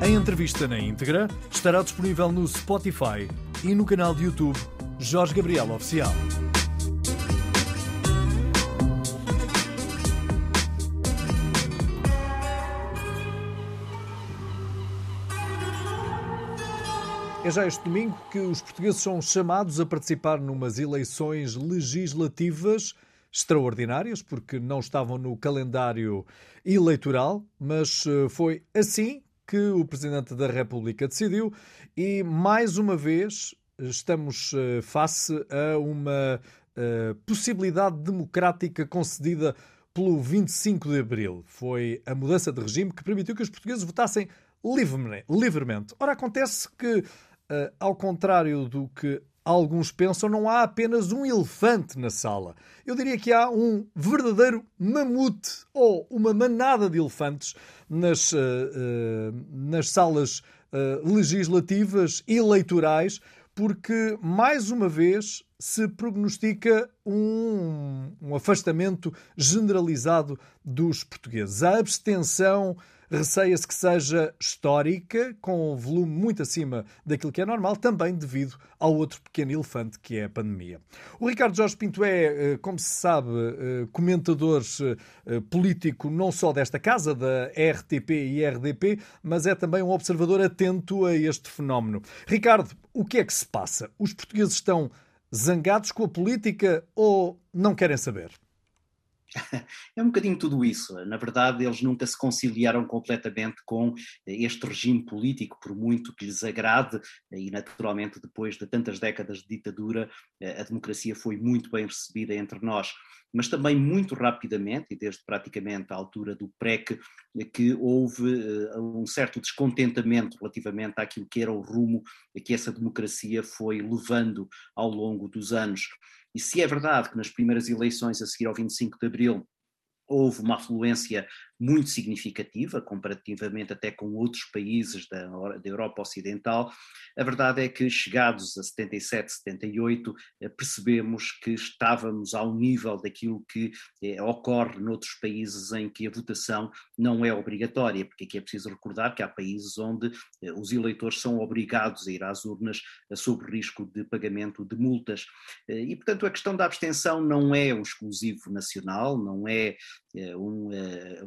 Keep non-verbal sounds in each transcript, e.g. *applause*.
A entrevista na íntegra estará disponível no Spotify e no canal de YouTube Jorge Gabriel Oficial. É já este domingo que os portugueses são chamados a participar numas eleições legislativas extraordinárias, porque não estavam no calendário eleitoral, mas eh, foi assim que o Presidente da República decidiu e, mais uma vez, estamos eh, face a uma uh, possibilidade democrática concedida pelo 25 de Abril. Foi a mudança de regime que permitiu que os portugueses votassem livremente. Ora, acontece que, uh, ao contrário do que alguns pensam, não há apenas um elefante na sala. Eu diria que há um verdadeiro mamute ou uma manada de elefantes nas, uh, uh, nas salas uh, legislativas eleitorais, porque, mais uma vez, se prognostica um, um afastamento generalizado dos portugueses. A abstenção Receia-se que seja histórica, com um volume muito acima daquilo que é normal, também devido ao outro pequeno elefante que é a pandemia. O Ricardo Jorge Pinto é, eh, como se sabe, eh, comentador eh, político não só desta casa, da RTP e RDP, mas é também um observador atento a este fenómeno. Ricardo, o que é que se passa? Os portugueses estão zangados com a política ou não querem saber? *laughs* É um bocadinho tudo isso. Na verdade, eles nunca se conciliaram completamente com este regime político, por muito que lhes agrade, e naturalmente, depois de tantas décadas de ditadura, a democracia foi muito bem recebida entre nós. Mas também muito rapidamente, e desde praticamente a altura do PREC, que houve eh, um certo descontentamento relativamente àquilo que era o rumo que essa democracia foi levando ao longo dos anos. E se é verdade que nas primeiras eleições a seguir ao 25 de Abril houve uma afluência muito significativa, comparativamente até com outros países da, da, Europa Ocidental. A verdade é que, chegados a 77, 78, eh, percebemos que estávamos ao nível daquilo que eh, ocorre noutros países em que a votação não é obrigatória, porque aqui é preciso recordar que há países onde eh, os eleitores são obrigados a ir às urnas sob risco de pagamento de multas. E, portanto, a questão da abstenção não é um exclusivo nacional, não é um,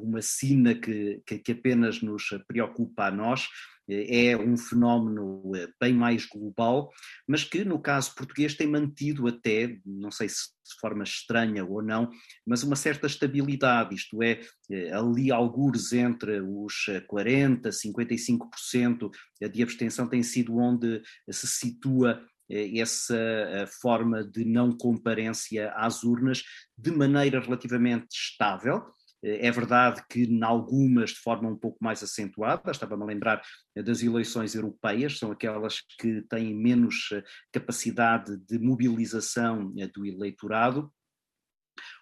uma sina que, que, apenas nos preocupa a nós, é um fenómeno eh, bem mais global, mas que no caso português tem mantido até, não sei se de forma estranha ou não, mas uma certa estabilidade, isto é, eh, ali algures entre os 40%, 55% de abstenção tem sido onde se situa eh, essa forma de não comparência às urnas de maneira relativamente estável, é verdade que, em algumas, de forma um pouco mais acentuada, estava-me a lembrar das eleições europeias, são aquelas que têm menos eh, capacidade de mobilização eh, do eleitorado,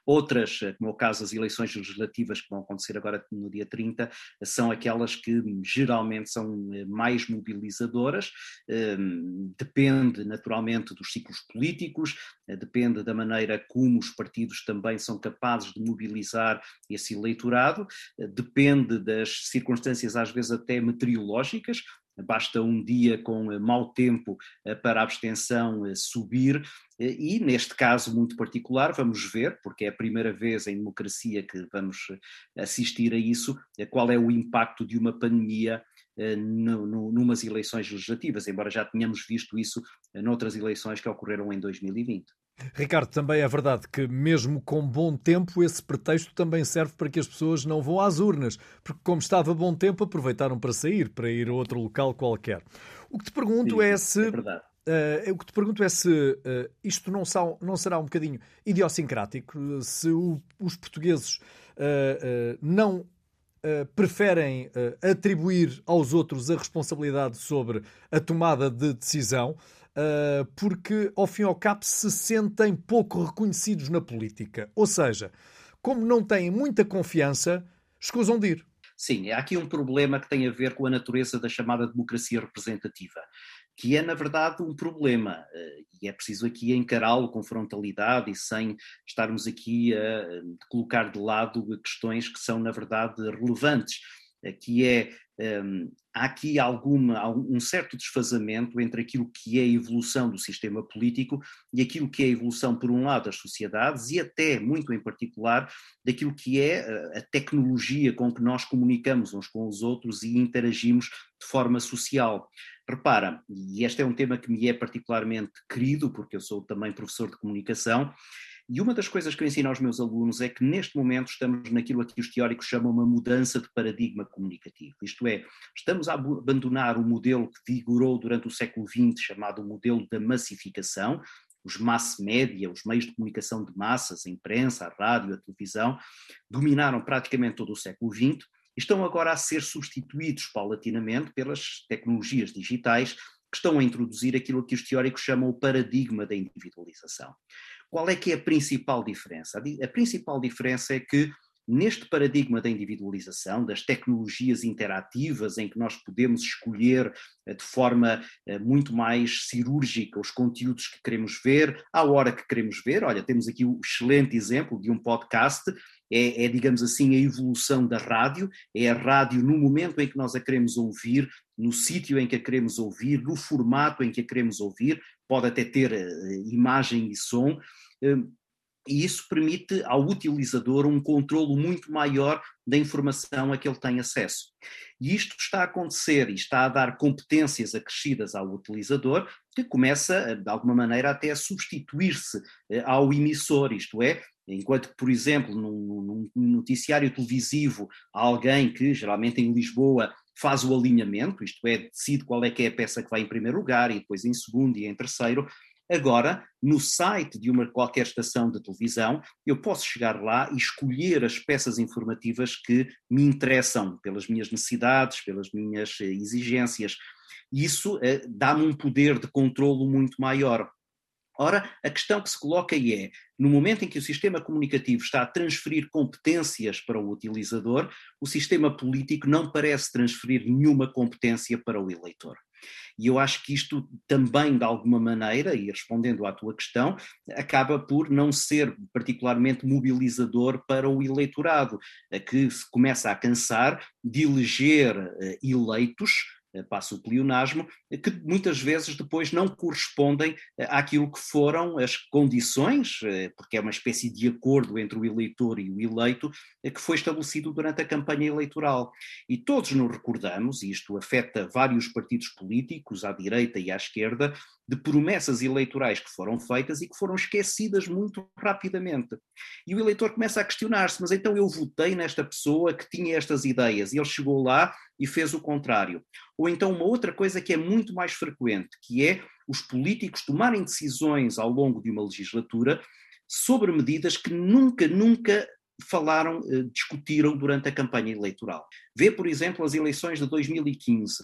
Outras, eh, como é o caso das eleições legislativas que vão acontecer agora no dia 30, são aquelas que geralmente são eh, mais mobilizadoras, ehm, depende naturalmente dos ciclos políticos, eh, depende da maneira como os partidos também são capazes de mobilizar esse eleitorado, depende das circunstâncias às vezes até meteorológicas, basta um dia com eh, mau tempo eh, para a abstenção eh, subir, e neste caso muito particular, vamos ver, porque é a primeira vez em democracia que vamos assistir a isso, qual é o impacto de uma pandemia numas eleições legislativas, embora já tenhamos visto isso noutras eleições que ocorreram em 2020. Ricardo, também é verdade que, mesmo com bom tempo, esse pretexto também serve para que as pessoas não vão às urnas, porque, como estava bom tempo, aproveitaram para sair, para ir a outro local qualquer. O que te pergunto Sim, é se. É. Uh, o que te pergunto é se uh, isto não, não, será um bocadinho idiosincrático, se o, os portugueses uh, não preferem atribuir aos outros a responsabilidade sobre a tomada de decisão uh, porque, ao fim e ao cabo, se sentem pouco reconhecidos na política. Ou seja, como não têm muita confiança, escusam de ir. Sim, há aqui um problema que tem a ver com a natureza da chamada democracia representativa, que é, na verdade, um problema, eh, e é preciso aqui encará-lo com frontalidade e sem estarmos aqui a colocar de lado questões que são, na verdade, relevantes. que é um, há aqui alguma, um certo desfazamento entre aquilo que é a evolução do sistema político e aquilo que é a evolução, por um lado, das sociedades e até, muito em particular, daquilo que é a tecnologia com que nós comunicamos uns com os outros e interagimos de forma social. Repara, e este é um tema que me é particularmente querido, porque eu sou também professor de comunicação, e uma das coisas que eu ensino aos meus alunos é que neste momento estamos naquilo a que os teóricos chamam uma mudança de paradigma comunicativo. Isto é, estamos a abandonar o modelo que vigorou durante o século XX, chamado modelo da massificação, os mass media, os meios de comunicação de massas, a imprensa, a rádio, a televisão, dominaram praticamente todo o século XX estão agora a ser substituídos paulatinamente pelas tecnologias digitais que estão a introduzir aquilo que os teóricos chamam o paradigma da individualização. Qual é que é a principal diferença? A, principal diferença é que neste paradigma da individualização, das tecnologias interativas, em que nós podemos escolher eh, de forma eh, muito mais cirúrgica os conteúdos que queremos ver, à hora que queremos ver. Olha, temos aqui o um excelente exemplo de um podcast. É, é, digamos assim, a evolução da rádio, é a rádio no momento em que nós a queremos ouvir, no sítio em que a queremos ouvir, no formato em que a queremos ouvir, pode até ter uh, imagem e som, uh, e isso permite ao utilizador um controlo muito maior da informação a que ele tem acesso. E isto está a acontecer e está a dar competências acrescidas ao utilizador, que começa, de alguma maneira, até a substituir-se eh, ao emissor, isto é, enquanto que, por exemplo, num, num noticiário televisivo, há alguém que, geralmente em Lisboa, faz o alinhamento, isto é, decide qual é que é a peça que vai em primeiro lugar e depois em segundo e em terceiro. Agora, no site de uma qualquer estação de televisão, eu posso chegar lá e escolher as peças informativas que me interessam pelas minhas necessidades, pelas minhas eh, exigências. Isso eh, dá-me um poder de controlo muito maior. Ora, a questão que se coloca é: no momento em que o sistema comunicativo está a transferir competências para o utilizador, o sistema político não parece transferir nenhuma competência para o eleitor. E eu acho que isto também, de alguma maneira, e respondendo à tua questão, acaba por não ser particularmente mobilizador para o eleitorado, que se começa a cansar de eleger eh, eleitos passa o pleonasmo, eh, que muitas vezes depois não correspondem eh, àquilo que foram as condições, porque é uma espécie de acordo entre o eleitor e o eleito, que foi estabelecido durante a campanha eleitoral. E todos nos recordamos, e isto afeta vários partidos políticos, à direita e à esquerda, de promessas eleitorais que foram feitas e que foram esquecidas muito rapidamente. E o eleitor começa a questionar-se: mas então eu votei nesta pessoa que tinha estas ideias e ele chegou lá e fez o contrário. Ou então uma outra coisa que é muito mais frequente, que é os políticos tomarem decisões ao longo de uma legislatura sobre medidas que nunca, nunca falaram, eh, discutiram durante a campanha eleitoral. Vê, por exemplo, as eleições de 2015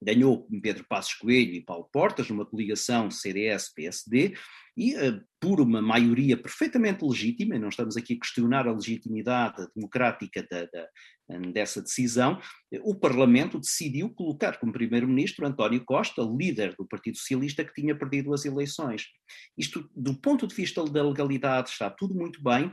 ganhou Pedro Passos Coelho e Paulo Portas numa coligação CDS-PSD e uh, por uma maioria perfeitamente legítima, e não estamos aqui a questionar a legitimidade democrática da, da, dessa decisão, o Parlamento decidiu colocar como primeiro-ministro António Costa, líder do Partido Socialista que tinha perdido as eleições. Isto, do ponto de vista da legalidade, está tudo muito bem.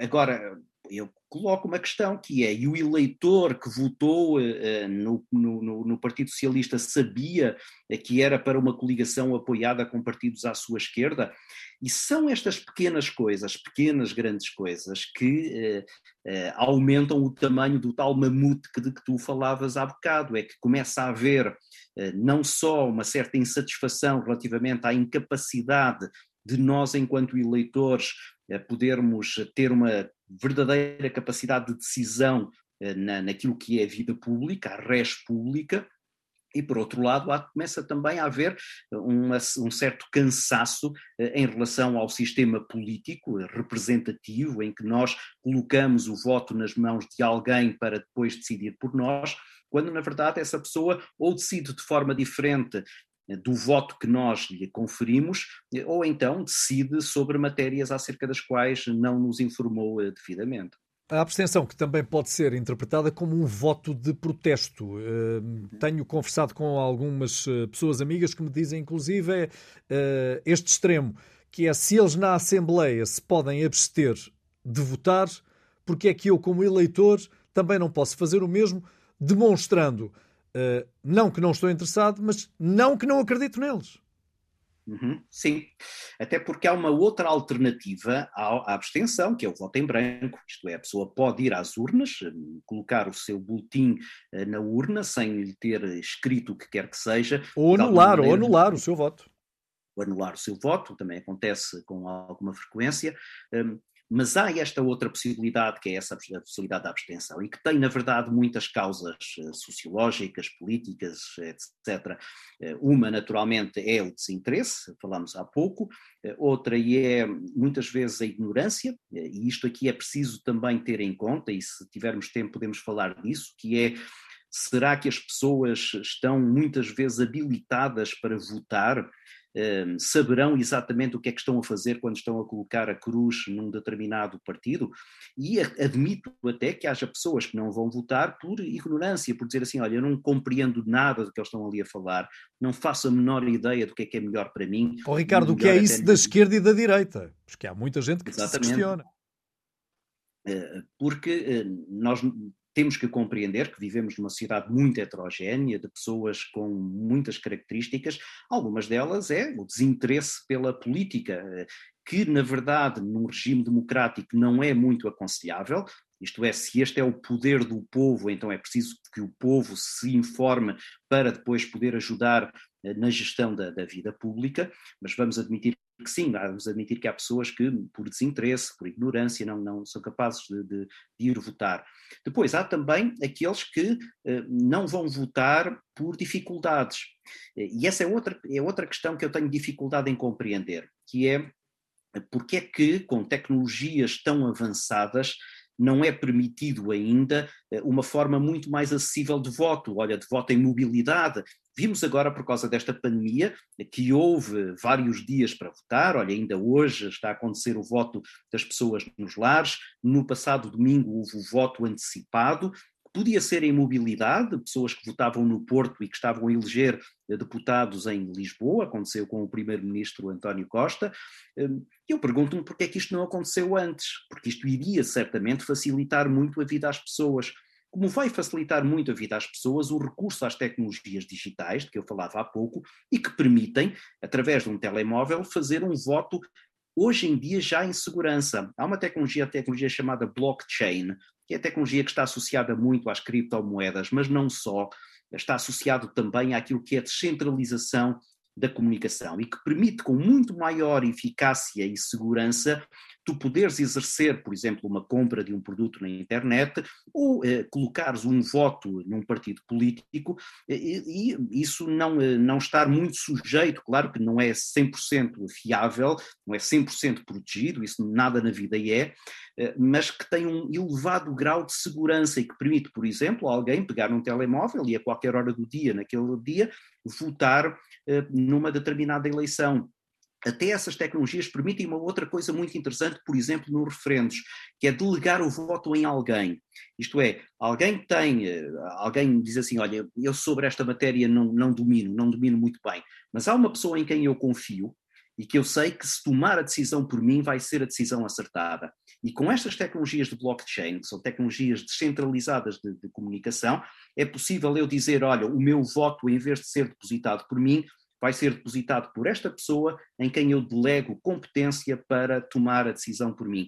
Agora, eu coloco uma questão que é, e o eleitor que votou uh, no, no, no, Partido Socialista sabia uh, que era para uma coligação apoiada com partidos à sua esquerda? E são estas pequenas coisas, pequenas grandes coisas, que uh, aumentam o tamanho do tal mamute que, de que tu falavas há bocado, é que começa a haver não só uma certa insatisfação relativamente à incapacidade de nós, enquanto eleitores, podermos ter uma verdadeira capacidade de decisão eh, na, naquilo que é a vida pública, a res pública, e por outro lado, há, começa também a haver uma, um certo cansaço eh, em relação ao sistema político representativo, em que nós colocamos o voto nas mãos de alguém para depois decidir por nós, quando na verdade essa pessoa ou decide de forma diferente eh, do voto que nós lhe conferimos, eh, ou então decide sobre matérias acerca das quais não nos informou eh, devidamente. A abstenção, que também pode ser interpretada como um voto de protesto. Tenho conversado com algumas pessoas amigas que me dizem, inclusive, este extremo, que é se eles na Assembleia se podem abster de votar, porque é que eu, como eleitor, também não posso fazer o mesmo, demonstrando uh, não que não estou interessado, mas não que não acredito neles. Uhum, sim, até porque há uma outra alternativa à, abstenção, que é o voto em branco, isto é, a pessoa pode ir às urnas, hum, colocar o seu boletim eh, na urna sem lhe ter escrito o que quer que seja. Ou anular, maneira, ou anular o seu voto. Ou anular o seu voto, também acontece com alguma frequência. Hum, mas há esta outra possibilidade, que é essa a possibilidade da abstenção, e que tem, na verdade, muitas causas eh, sociológicas, políticas, etc. Eh, uma, naturalmente, é o desinteresse, falámos há pouco, eh, outra é, muitas vezes, a ignorância, e isto aqui é preciso também ter em conta, e se tivermos tempo podemos falar disso, que é Será que as pessoas estão muitas vezes habilitadas para votar? Ehm, saberão exatamente o que é que estão a fazer quando estão a colocar a cruz num determinado partido, e admito até que haja pessoas que não vão votar por ignorância, por dizer assim: olha, eu não compreendo nada do que eles estão ali a falar, não faço a menor ideia do que é que é melhor para mim. Oh, Ricardo, o que é isso da esquerda e da direita? Porque há muita gente que exatamente. se questiona. Eh, porque eh, nós temos que compreender que vivemos numa sociedade muito heterogénea, de pessoas com muitas características, algumas delas é o desinteresse pela política, que na verdade num regime democrático não é muito aconselhável, isto é, se este é o poder do povo, então é preciso que o povo se informe para depois poder ajudar eh, na gestão da, da vida pública, mas vamos admitir que sim, vamos admitir que há pessoas que, por desinteresse, por ignorância, não, não são capazes de, de, de ir votar. Depois, há também aqueles que eh, não vão votar por dificuldades. E essa é outra, é outra questão que eu tenho dificuldade em compreender, que é porque é que, com tecnologias tão avançadas, não é permitido ainda eh, uma forma muito mais acessível de voto, olha, de voto em mobilidade. Vimos agora, por causa desta pandemia, que houve vários dias para votar, olha, ainda hoje está a acontecer o voto das pessoas nos lares, no passado domingo houve o voto antecipado, Podia ser em mobilidade, pessoas que votavam no Porto e que estavam a eleger deputados em Lisboa, aconteceu com o primeiro-ministro António Costa. Hum, eu pergunto-me porque é que isto não aconteceu antes, porque isto iria certamente facilitar muito a vida às pessoas. Como vai facilitar muito a vida às pessoas o recurso às tecnologias digitais, de que eu falava há pouco, e que permitem, através de um telemóvel, fazer um voto hoje em dia já em segurança. Há uma tecnologia, a tecnologia chamada blockchain, que é a tecnologia que está associada muito às criptomoedas, mas não só, está associado também àquilo que é a descentralização da comunicação e que permite com muito maior eficácia e segurança tu poderes exercer, por exemplo, uma compra de um produto na internet ou eh, colocares um voto num partido político e, e, isso não, eh, não estar muito sujeito, claro que não é 100% fiável, não é 100% protegido, isso nada na vida é, eh, mas que tem um elevado grau de segurança e que permite, por exemplo, alguém pegar um telemóvel e a qualquer hora do dia, naquele dia, votar eh, numa determinada eleição até essas tecnologias permitem uma outra coisa muito interessante, por exemplo, nos referendos, que é delegar o voto em alguém. Isto é, alguém tem, eh, alguém diz assim, olha, eu sobre esta matéria não, não domino, não domino muito bem, mas há uma pessoa em quem eu confio e que eu sei que se tomar a decisão por mim vai ser a decisão acertada. E com estas tecnologias de blockchain, que são tecnologias descentralizadas de, de comunicação, é possível eu dizer, olha, o meu voto, em vez de ser depositado por mim, vai ser depositado por esta pessoa em quem eu delego competência para tomar a decisão por mim.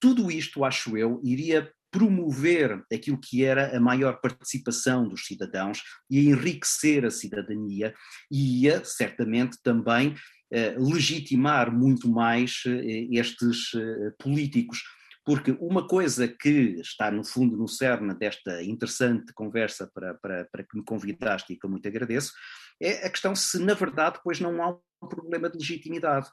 Tudo isto, acho eu, iria promover aquilo que era a maior participação dos cidadãos e enriquecer a cidadania e ia certamente também eh, legitimar muito mais eh, estes eh, políticos porque uma coisa que está no fundo no cerne desta interessante conversa para, para, para que me convidaste e que eu muito agradeço, é a questão se na verdade depois não há um problema de legitimidade.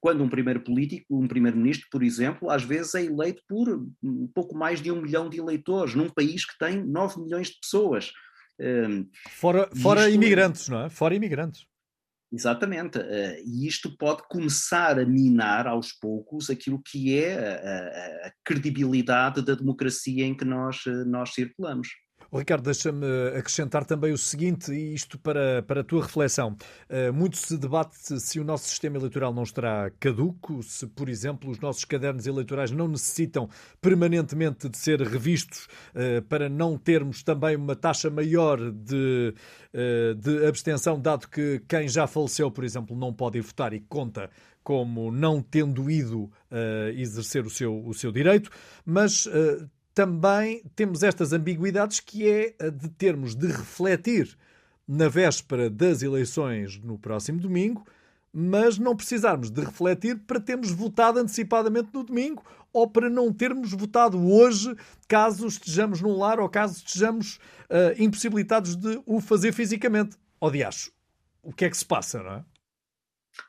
Quando um primeiro político, um primeiro-ministro, por exemplo, às vezes é eleito por um pouco mais de um milhão de eleitores, num país que tem 9 milhões de pessoas. Hum, fora, fora isto... imigrantes, não é? Fora imigrantes. Exatamente. Uh, e isto pode começar a minar aos poucos aquilo que é a, a, a credibilidade da democracia em que nós, uh, nós circulamos. Ricardo, deixa-me acrescentar também o seguinte, e isto para, para a tua reflexão. Uh, muito se debate se o nosso sistema eleitoral não estará caduco, se, por exemplo, os nossos cadernos eleitorais não necessitam permanentemente de ser revistos uh, para não termos também uma taxa maior de, uh, de abstenção, dado que quem já faleceu, por exemplo, não pode ir votar e conta como não tendo ido exercer o seu, o seu direito, mas também temos estas ambiguidades que é a de termos de refletir na véspera das eleições no próximo domingo, mas não precisarmos de refletir para termos votado antecipadamente no domingo ou para não termos votado hoje, caso estejamos num lar ou caso estejamos uh, impossibilitados de o fazer fisicamente. Ó oh, o que é que se passa, não é?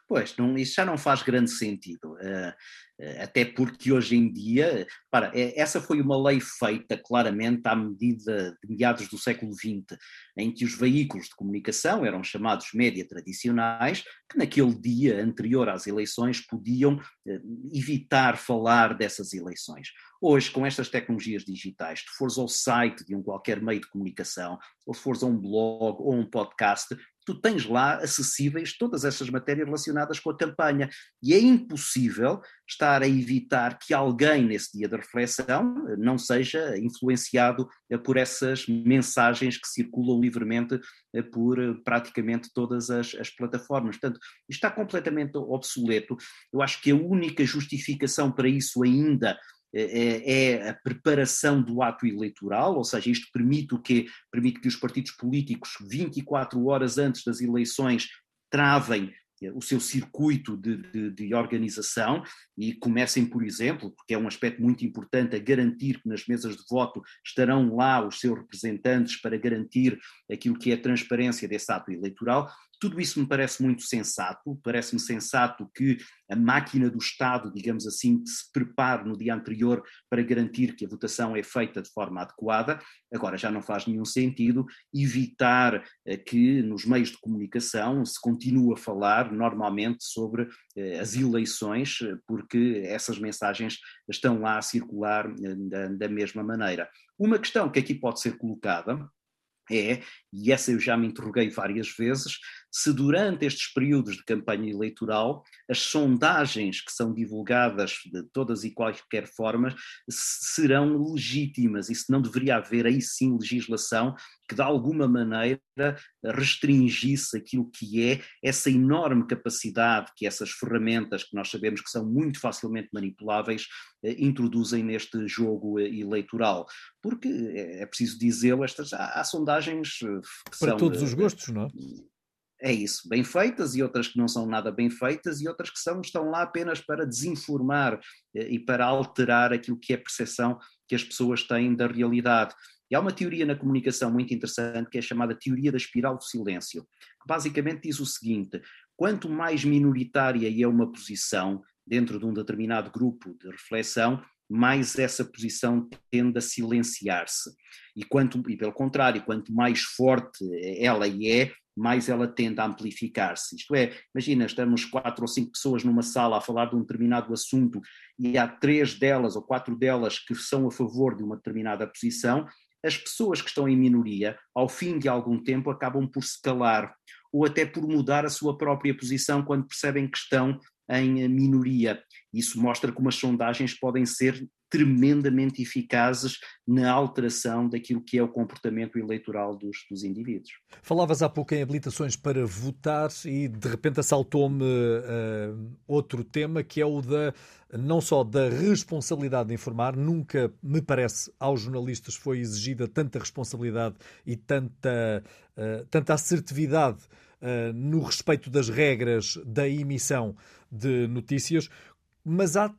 Pois, não, isso já não faz grande sentido. Uh, eh, até porque hoje em dia, para, eh, essa foi uma lei feita claramente à medida de meados do século XX, em que os veículos de comunicação eram chamados média tradicionais, que naquele dia anterior às eleições podiam eh, evitar falar dessas eleições. Hoje, com estas tecnologias digitais, se fores ao site de um qualquer meio de comunicação, ou se fores a um blog ou um podcast, tu tens lá acessíveis todas essas matérias relacionadas com a campanha. E é impossível estar a evitar que alguém, nesse dia da reflexão, não seja influenciado eh, por essas mensagens que circulam livremente eh, por eh, praticamente todas as, as plataformas. Portanto, está completamente obsoleto. Eu acho que a única justificação para isso ainda é, é, a preparação do ato eleitoral, ou seja, isto permite o quê? Permite que os partidos políticos, 24 horas antes das eleições, travem o seu circuito de, de, de, organização e comecem, por exemplo, porque é um aspecto muito importante, a garantir que nas mesas de voto estarão lá os seus representantes para garantir aquilo que é a transparência desse ato eleitoral, tudo isso me parece muito sensato, parece-me sensato que a máquina do Estado, digamos assim, se prepare no dia anterior para garantir que a votação é feita de forma adequada. Agora, já não faz nenhum sentido evitar eh, que nos meios de comunicação se continue a falar normalmente sobre eh, as eleições, porque essas mensagens estão lá a circular eh, da, da mesma maneira. Uma questão que aqui pode ser colocada é, e essa eu já me interroguei várias vezes, se durante estes períodos de campanha eleitoral as sondagens que são divulgadas de todas e quaisquer formas serão legítimas e se não deveria haver aí sim legislação que de alguma maneira restringisse aquilo que é essa enorme capacidade que essas ferramentas que nós sabemos que são muito facilmente manipuláveis eh, introduzem neste jogo eh, eleitoral. Porque é, é preciso dizê-lo, estas há, há sondagens que para são, todos os gostos, não é? É isso, bem feitas e outras que não são nada bem feitas e outras que são, estão lá apenas para desinformar eh, e para alterar aquilo que é a percepção que as pessoas têm da realidade. E há uma teoria na comunicação muito interessante que é chamada teoria da espiral do silêncio, que basicamente diz o seguinte: quanto mais minoritária é uma posição dentro de um determinado grupo de reflexão, mais essa posição tende a silenciar-se. E, quanto, e pelo contrário, quanto mais forte ela é, mais ela tende a amplificar-se. Isto é, imagina, estamos quatro ou cinco pessoas numa sala a falar de um determinado assunto e há três delas ou quatro delas que são a favor de uma determinada posição, as pessoas que estão em minoria, ao fim de algum tempo, acabam por se calar ou até por mudar a sua própria posição quando percebem que estão em minoria. Isso mostra como as sondagens podem ser tremendamente eficazes na alteração daquilo que é o comportamento eleitoral dos, dos indivíduos. Falavas há pouco em habilitações para votar e de repente assaltou-me uh, outro tema que é o da não só da responsabilidade de informar, nunca me parece aos jornalistas foi exigida tanta responsabilidade e tanta, uh, tanta assertividade uh, no respeito das regras da emissão de notícias, mas há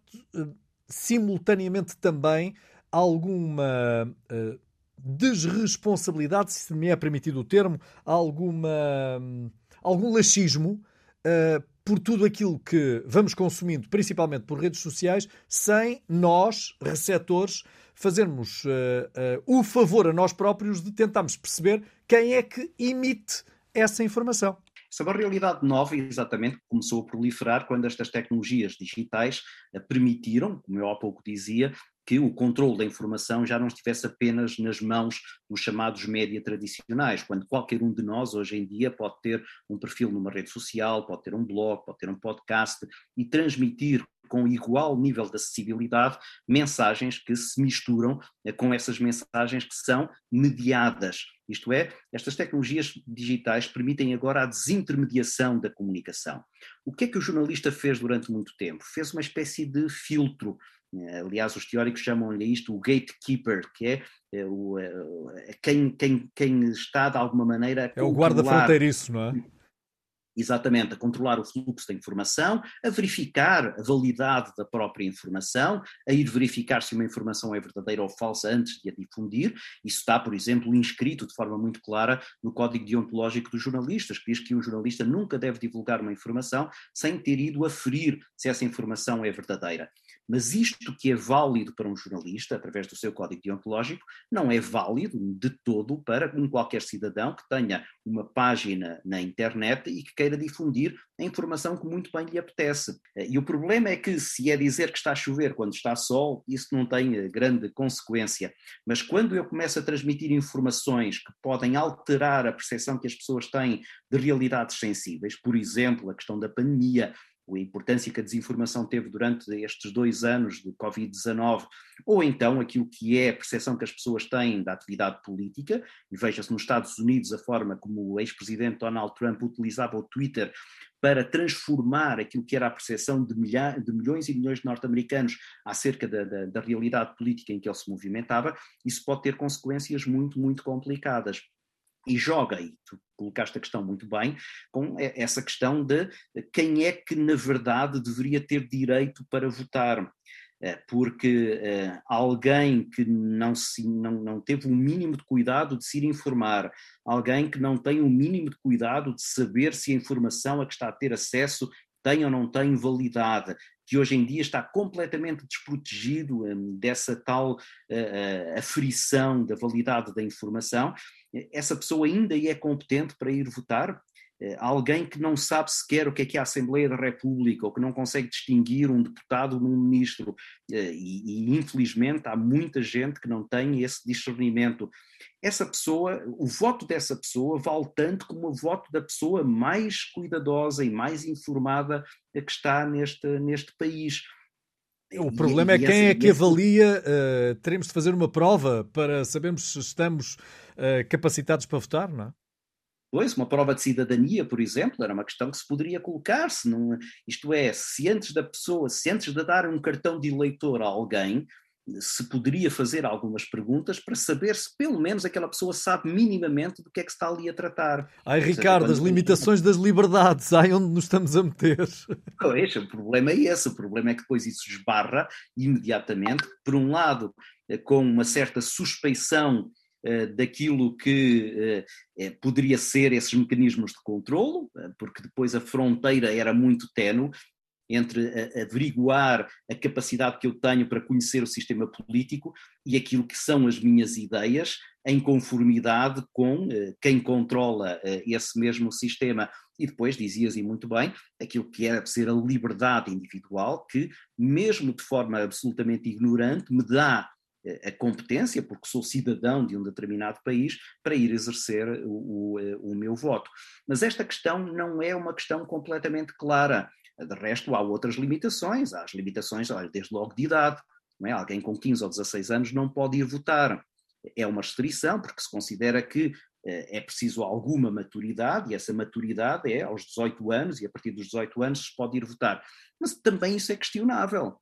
simultaneamente também alguma uh, desresponsabilidade, se me é permitido o termo, alguma, um, algum laxismo uh, por tudo aquilo que vamos consumindo, principalmente por redes sociais, sem nós, receptores, fazermos uh, o favor a nós próprios de tentarmos perceber quem é que emite essa informação. Essa é uma realidade nova, exatamente, que começou a proliferar quando estas tecnologias digitais permitiram, como eu há pouco dizia, que o controle da informação já não estivesse apenas nas mãos dos chamados média tradicionais, quando qualquer um de nós hoje em dia pode ter um perfil numa rede social, pode ter um blog, pode ter um podcast e transmitir com igual nível de acessibilidade mensagens que se misturam com essas mensagens que são mediadas. Isto é, estas tecnologias digitais permitem agora a desintermediação da comunicação. O que é que o jornalista fez durante muito tempo? Fez uma espécie de filtro aliás, os teóricos chamam-lhe isto o gatekeeper, que é, é o, é, quem, quem, quem está de alguma maneira. é o guarda fronteiriço, não é? exatamente a controlar o fluxo da informação, a verificar a validade da própria informação, a ir verificar se uma informação é verdadeira ou falsa antes de a difundir. Isso está, por exemplo, inscrito de forma muito clara no Código Deontológico dos Jornalistas, que diz que um jornalista nunca deve divulgar uma informação sem ter ido aferir se essa informação é verdadeira. Mas isto que é válido para um jornalista, através do seu código deontológico, não é válido de todo para um qualquer cidadão que tenha uma página na internet e que queira difundir a informação que muito bem lhe apetece. E o problema é que, se é dizer que está a chover quando está sol, isso não tem eh, grande consequência. Mas quando eu começo a transmitir informações que podem alterar a percepção que as pessoas têm de realidades sensíveis, por exemplo, a questão da pandemia, a importância que a desinformação teve durante estes dois anos de Covid-19, ou então aquilo que é a percepção que as pessoas têm da atividade política, e veja-se nos Estados Unidos a forma como o ex-presidente Donald Trump utilizava o Twitter para transformar aquilo que era a percepção de, milha, de milhões e milhões de norte-americanos acerca da, da, da realidade política em que ele se movimentava, isso pode ter consequências muito, muito complicadas e joga, e tu colocaste a questão muito bem, com essa questão de quem é que na verdade deveria ter direito para votar. Eh, porque uh, alguém que não, se, não, não teve o mínimo de cuidado de se ir informar, alguém que não tem o mínimo de cuidado de saber se a informação a que está a ter acesso tem ou não tem validade, que hoje em dia está completamente desprotegido um, dessa tal uh, aferição da validade da informação, essa pessoa ainda é competente para ir votar? Eh, alguém que não sabe sequer o que é que é a Assembleia da República ou que não consegue distinguir um deputado de um ministro. Eh, e, e, infelizmente há muita gente que não tem esse discernimento. Essa pessoa, o voto dessa pessoa vale tanto como o voto da pessoa mais cuidadosa e mais informada que está neste, neste país. O problema é quem é que avalia. Uh, teremos de fazer uma prova para sabermos se estamos uh, capacitados para votar, não é? Pois, uma prova de cidadania, por exemplo, era uma questão que se poderia colocar, se não, isto é, se antes da pessoa, se antes de dar um cartão de eleitor a alguém, se poderia fazer algumas perguntas para saber se pelo menos aquela pessoa sabe minimamente do que é que se está ali a tratar. Ai, Ricardo, as limitações das liberdades, ai, onde nos estamos a meter. Pois, o problema é esse, o problema é que depois isso esbarra imediatamente, por um lado, eh, com uma certa suspeição daquilo que eh, poderia ser esses mecanismos de controlo, eh, porque depois a fronteira era muito tenue entre averiguar a capacidade que eu tenho para conhecer o sistema político e aquilo que são as minhas ideias em conformidade com quem controla esse mesmo sistema. E depois dizias e muito bem aquilo que é ser a liberdade individual, que, mesmo de forma absolutamente ignorante, me dá a competência, porque sou cidadão de um determinado país, para ir exercer o, o, eh, o, meu voto. Mas esta questão não é uma questão completamente clara. De resto, há outras limitações, há as limitações, desde logo de idade. É? Alguém com 15 ou 16 anos não pode ir votar. É uma restrição, porque se considera que eh, é preciso alguma maturidade, e essa maturidade é aos 18 anos, e a partir dos 18 anos se pode ir votar. Mas também isso é questionável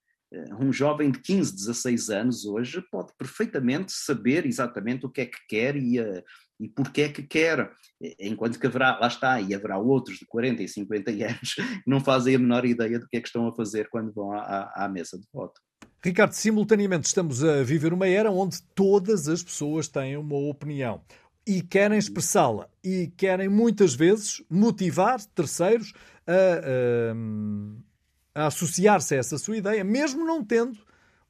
um jovem de 15, 16 anos hoje pode perfeitamente saber exatamente o que é que quer e, uh, e porquê é que quer, enquanto que haverá, lá está, e haverá outros de 40 e 50 *laughs* anos que não fazem a menor ideia do que é que estão a fazer quando vão à, à mesa de voto. Ricardo, simultaneamente estamos a viver uma era onde todas as pessoas têm uma opinião e querem expressá-la e querem muitas vezes motivar terceiros a, a a associar-se a essa sua ideia, mesmo não tendo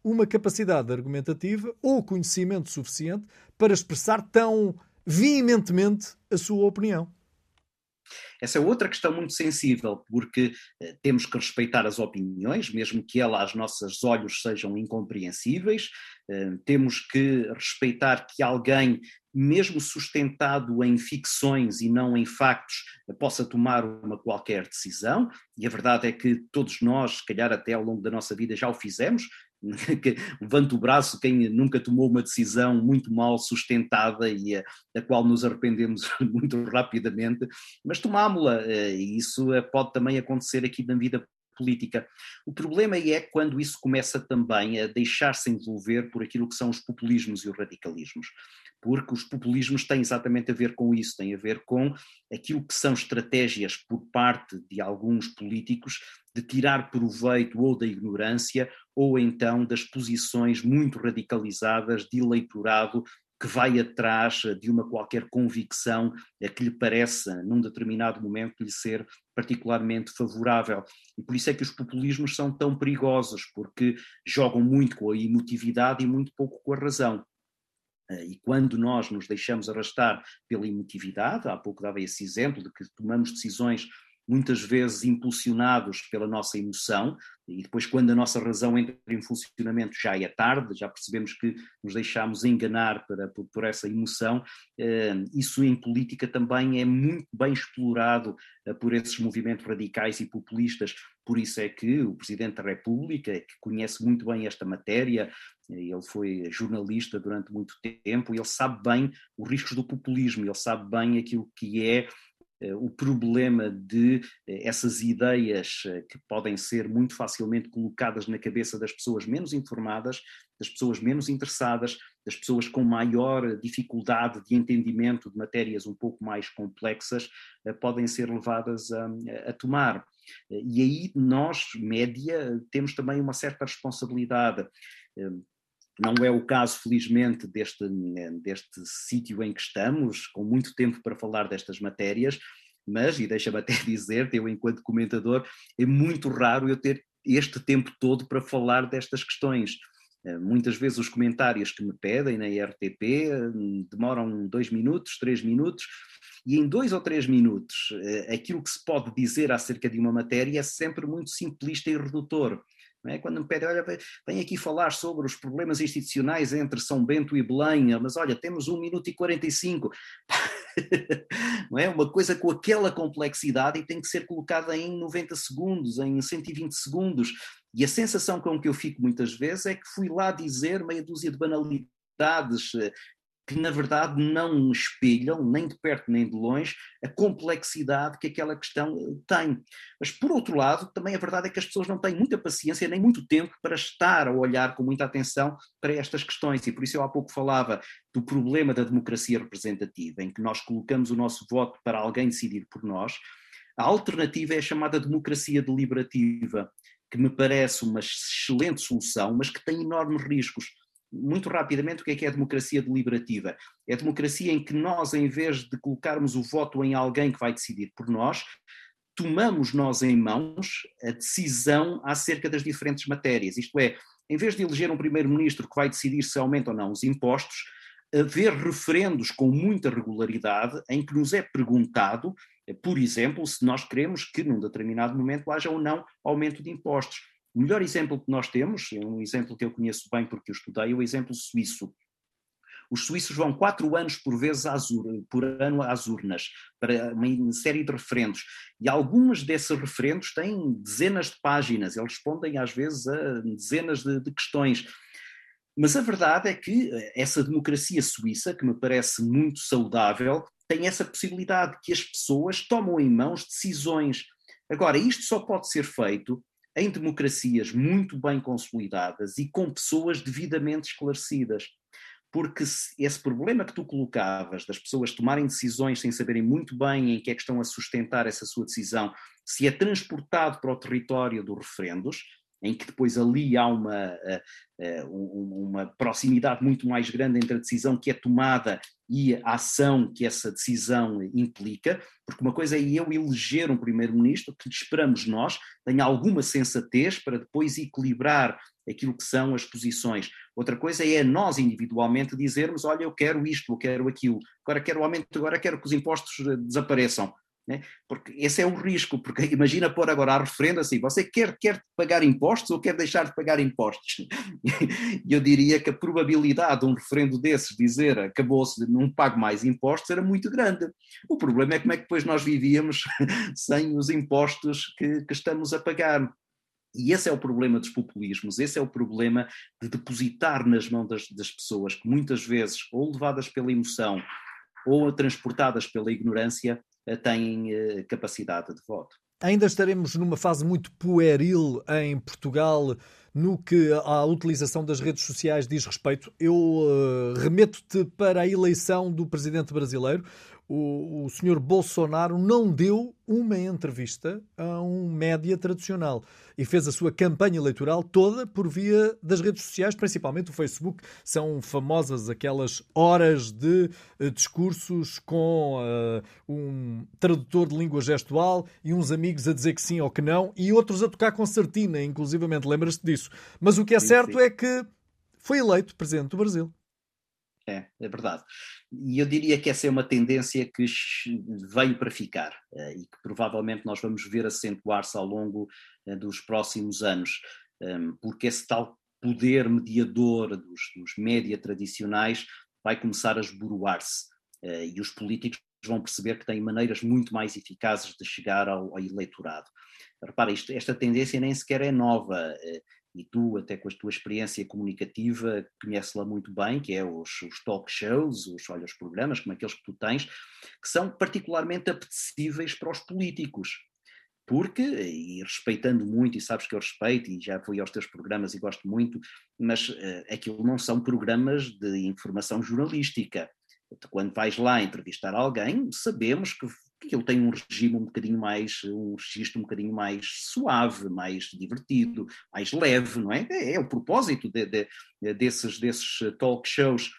uma capacidade argumentativa ou conhecimento suficiente para expressar tão veementemente a sua opinião. Essa é outra questão muito sensível, porque eh, temos que respeitar as opiniões, mesmo que elas, aos nossos olhos, sejam incompreensíveis, eh, temos que respeitar que alguém, mesmo sustentado em ficções e não em factos, possa tomar uma qualquer decisão, e a verdade é que todos nós, se calhar até ao longo da nossa vida, já o fizemos, *laughs* levanta o braço quem nunca tomou uma decisão muito mal sustentada e a, a qual nos arrependemos *laughs* muito rapidamente, mas tomámo-la, eh, e isso eh, pode também acontecer aqui na vida política. O problema é quando isso começa também a deixar-se envolver por aquilo que são os populismos e os radicalismos porque os populismos têm exatamente a ver com isso, têm a ver com aquilo que são estratégias por parte de alguns políticos de tirar proveito ou da ignorância ou então das posições muito radicalizadas de eleitorado que vai atrás de uma qualquer convicção que lhe pareça, num determinado momento, lhe ser particularmente favorável. E por isso é que os populismos são tão perigosos, porque jogam muito com a emotividade e muito pouco com a razão. Eh, e quando nós nos deixamos arrastar pela emotividade, há pouco dava esse exemplo de que tomamos decisões muitas vezes impulsionados pela nossa emoção, e depois, quando a nossa razão entra em funcionamento, já é tarde, já percebemos que nos deixamos enganar para, por, por essa emoção. Eh, isso em política também é muito bem explorado eh, por esses movimentos radicais e populistas. Por isso é que o Presidente da República, que conhece muito bem esta matéria, ele foi jornalista durante muito tempo, ele sabe bem os riscos do populismo, ele sabe bem aquilo que é eh, o problema de eh, essas ideias eh, que podem ser muito facilmente colocadas na cabeça das pessoas menos informadas, das pessoas menos interessadas, das pessoas com maior dificuldade de entendimento de matérias um pouco mais complexas, podem ser levadas a, a tomar. E aí nós, média, temos também uma certa responsabilidade. Não é o caso, felizmente, deste, deste sítio em que estamos, com muito tempo para falar destas matérias, mas, e deixa-me até *laughs* dizer, eu enquanto comentador, é muito raro eu ter este tempo todo para falar destas questões. Eh, muitas vezes os comentários que me pedem na RTP eh, demoram dois minutos, três minutos, e em dois ou três minutos eh, aquilo que se pode dizer acerca de uma matéria é sempre muito simplista e redutor. É? Quando me pedem, olha, vem aqui falar sobre os problemas institucionais entre São Bento e Belém, mas olha, temos 1 minuto e 45. *laughs* não é? Uma coisa com aquela complexidade e tem que ser colocada em 90 segundos, em 120 segundos. E a sensação com que eu fico muitas vezes é que fui lá dizer meia dúzia de banalidades eh, que na verdade não espelham, nem de perto nem de longe, a complexidade que aquela questão eh, tem. Mas, por outro lado, também a verdade é que as pessoas não têm muita paciência nem muito tempo para estar a olhar com muita atenção para estas questões. E por isso eu há pouco falava do problema da democracia representativa, em que nós colocamos o nosso voto para alguém decidir por nós. A alternativa é a chamada democracia deliberativa, que me parece uma excelente solução, mas que tem enormes riscos muito rapidamente o que é que é a democracia deliberativa. É a democracia em que nós, em vez de colocarmos o voto em alguém que vai decidir por nós, tomamos nós em mãos a decisão acerca das diferentes matérias. Isto é, em vez de eleger um primeiro-ministro que vai decidir se aumentam ou não os impostos, haver referendos com muita regularidade em que nos é perguntado, por exemplo, se nós queremos que num determinado momento haja ou não aumento de impostos. O melhor exemplo que nós temos, é um exemplo que eu conheço bem porque eu estudei, é o exemplo suíço. Os suíços vão quatro anos por vez às, por ano às urnas, para uma série de referendos. E alguns desses referendos têm dezenas de páginas, eles respondem às vezes a dezenas de, de questões. Mas a verdade é que eh, essa democracia suíça, que me parece muito saudável, tem essa possibilidade que as pessoas tomam em mãos decisões. Agora, isto só pode ser feito em democracias muito bem consolidadas e com pessoas devidamente esclarecidas. Porque esse problema que tu colocavas, das pessoas tomarem decisões sem saberem muito bem em que é que estão a sustentar essa sua decisão, se é transportado para o território dos referendos, em que depois ali há uma, eh, eh, uma proximidade muito mais grande entre a decisão que é tomada e a ação que essa decisão implica, porque uma coisa é eu eleger um primeiro-ministro que esperamos nós tenha alguma sensatez para depois equilibrar aquilo que são as posições. Outra coisa é nós individualmente dizermos, olha, eu quero isto, eu quero aquilo, agora quero aumento, agora quero que os impostos desapareçam. Né? Porque esse é o risco, porque *laughs* imagina pôr agora a referendo assim, você quer, quer pagar impostos ou quer deixar de pagar impostos? *laughs* Eu diria que a probabilidade de um referendo desses dizer acabou-se, não pago mais impostos, era muito grande. O problema é como é que depois nós vivíamos *laughs* sem os impostos que, que estamos a pagar. E esse é o problema dos populismos, esse é o problema de depositar nas mãos das, das pessoas, que muitas vezes, ou levadas pela emoção, ou transportadas pela ignorância, têm eh, capacidade de voto. Ainda estaremos numa fase muito pueril em Portugal no que à utilização das redes sociais diz respeito. Eu uh, remeto-te para a eleição do presidente brasileiro o, o senhor Bolsonaro não deu uma entrevista a um média tradicional e fez a sua campanha eleitoral toda por via das redes sociais, principalmente o Facebook. São famosas aquelas horas de uh, discursos com uh, um tradutor de língua gestual e uns amigos a dizer que sim ou que não e outros a tocar concertina, inclusivamente. Lembras-te disso? Mas o que é certo é que foi eleito presidente do Brasil. É, é verdade. E eu diria que essa é uma tendência que veio para ficar eh, e que provavelmente nós vamos ver acentuar-se ao longo eh, dos próximos anos, ehm, porque esse tal poder mediador dos, dos média tradicionais vai começar a esboroar-se eh, e os políticos vão perceber que têm maneiras muito mais eficazes de chegar ao, ao eleitorado. Repara, isto, esta tendência nem sequer é nova e tu, até com a tua experiência comunicativa, conheces-la muito bem, que é os, os, talk shows, os, olha, os programas, como aqueles que tu tens, que são particularmente apetecíveis para os políticos. Porque, e respeitando muito, e sabes que eu respeito, e já fui aos teus programas e gosto muito, mas uh, aquilo não são programas de informação jornalística. Quando vais lá entrevistar alguém, sabemos que que ele tem um regime um bocadinho mais, um registro um bocadinho mais suave, mais divertido, mais leve, não é? É, é o propósito de, de, desses, desses talk shows.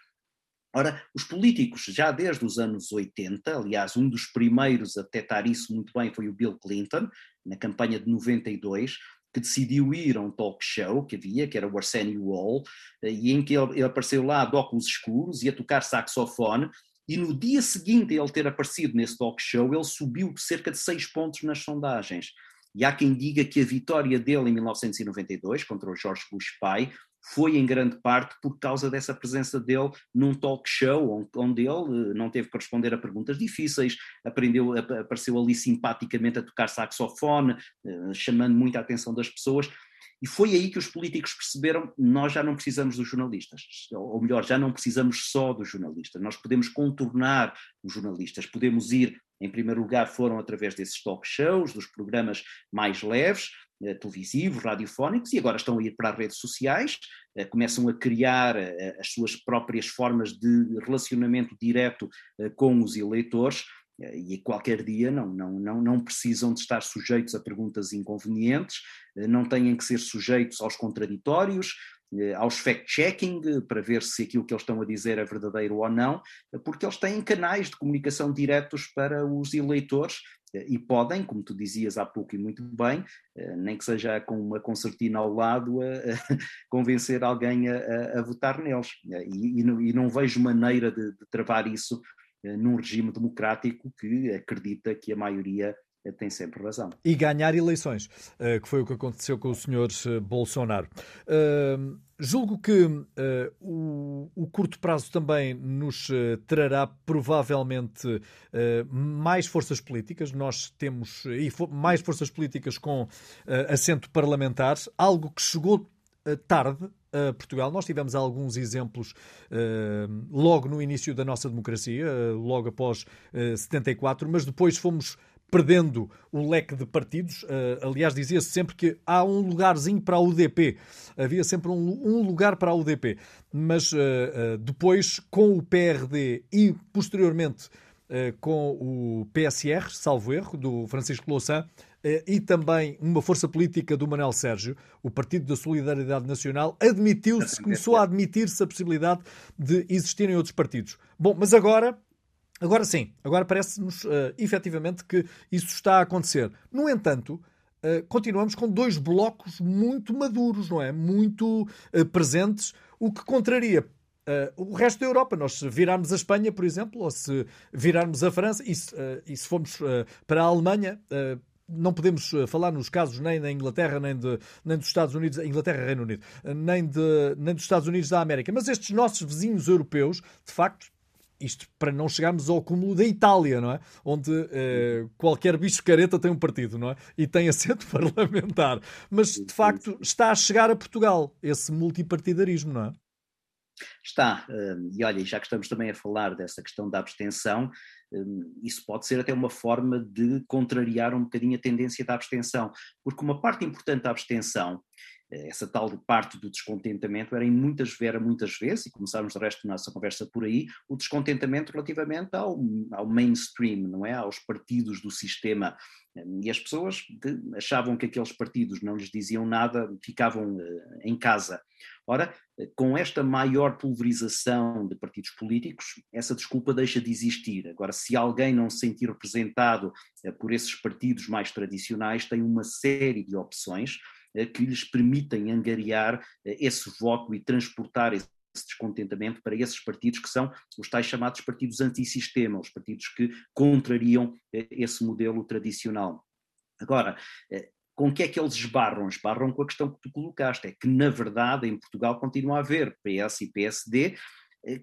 Ora, os políticos, já desde os anos 80, aliás, um dos primeiros a detectar isso muito bem foi o Bill Clinton, na campanha de 92, que decidiu ir a um talk show que havia, que era o Arsenio Hall, e em que ele, ele apareceu lá de óculos escuros e a tocar saxofone, e no dia seguinte a ele ter aparecido nesse talk show, ele subiu cerca de 6 pontos nas sondagens. E há quem diga que a vitória dele em 1992 contra o George Bush pai foi em grande parte por causa dessa presença dele num talk show, onde ele eh, não teve que responder a perguntas difíceis, aprendeu, apareceu ali simpaticamente a tocar saxofone, eh, chamando muita atenção das pessoas. E foi aí que os políticos perceberam: nós já não precisamos dos jornalistas, ou melhor, já não precisamos só dos jornalistas, nós podemos contornar os jornalistas, podemos ir, em primeiro lugar, foram através desses talk shows, dos programas mais leves, eh, televisivos, radiofónicos, e agora estão a ir para as redes sociais, eh, começam a criar eh, as suas próprias formas de relacionamento direto com os eleitores e qualquer dia não, não, não, não precisam de estar sujeitos a perguntas inconvenientes, eh, não têm que ser sujeitos aos contraditórios, eh, aos fact-checking, eh, para ver se aquilo que eles estão a dizer é verdadeiro ou não, porque eles têm canais de comunicação diretos para os eleitores e podem, como tu dizias há pouco e muito bem, nem que seja com uma concertina ao lado, a, a *laughs* convencer alguém a, a, votar neles. E, e, não, vejo maneira de, de travar isso eh, num regime democrático que acredita que a maioria eh, tem sempre razão. E ganhar eleições, eh, que foi o que aconteceu com o senhor Bolsonaro. julgo que o, curto prazo também nos trará provavelmente mais forças políticas. Nós temos e mais forças políticas com assento parlamentar, algo que chegou tarde a Portugal. Nós tivemos alguns exemplos uh, logo no início da nossa democracia, uh, logo após uh, 74, mas depois fomos perdendo o leque de partidos. Aliás, dizia-se sempre que há um lugarzinho para a UDP. Havia sempre um, um lugar para a UDP. Mas depois, com o PRD e posteriormente com o PSR, salvo erro, do Francisco Louçã, eh, e também uma força política do Manuel Sérgio, o Partido da Solidariedade Nacional, admitiu-se, começou a admitir-se a possibilidade de existirem outros partidos. Bom, mas agora Agora sim, agora parece-nos uh, efetivamente que isso está a acontecer. No entanto, uh, continuamos com dois blocos muito maduros, não é? Muito uh, presentes, o que contraria o resto da Europa, nós se virarmos a Espanha, por exemplo, ou se virarmos a França, e se, e se formos para a Alemanha, não podemos falar nos casos nem da Inglaterra, nem, de, nem dos Estados Unidos, Inglaterra, Reino Unido, nem, de, nem dos Estados Unidos da América, mas estes nossos vizinhos europeus, de facto, isto para não chegarmos ao cúmulo da Itália, não é? Onde eh, qualquer bicho careta tem um partido, não é? E tem assento *laughs* parlamentar. Mas, de facto, está a chegar a Portugal esse multipartidarismo, não é? Está. E olha, já que estamos também a falar dessa questão da abstenção, isso pode ser até uma forma de contrariar um bocadinho a tendência da abstenção, porque uma parte importante da abstenção essa tal parte do descontentamento era em muitas, era muitas vezes, e começámos o resto da nossa conversa por aí, o descontentamento relativamente ao, ao mainstream, não é? Aos partidos do sistema. E as pessoas achavam que aqueles partidos não lhes diziam nada, ficavam uh, em casa. Ora, com esta maior pulverização de partidos políticos, essa desculpa deixa de existir. Agora, se alguém não se sentir representado uh, por esses partidos mais tradicionais, tem uma série de opções eh, que lhes permitem angariar eh, esse voto e transportar esse descontentamento para esses partidos que são os tais chamados partidos antissistema, os partidos que contrariam eh, esse modelo tradicional. Agora, com que é que eles esbarram? Esbarram com a questão que tu colocaste, é que na verdade em Portugal continua a haver PS e PSD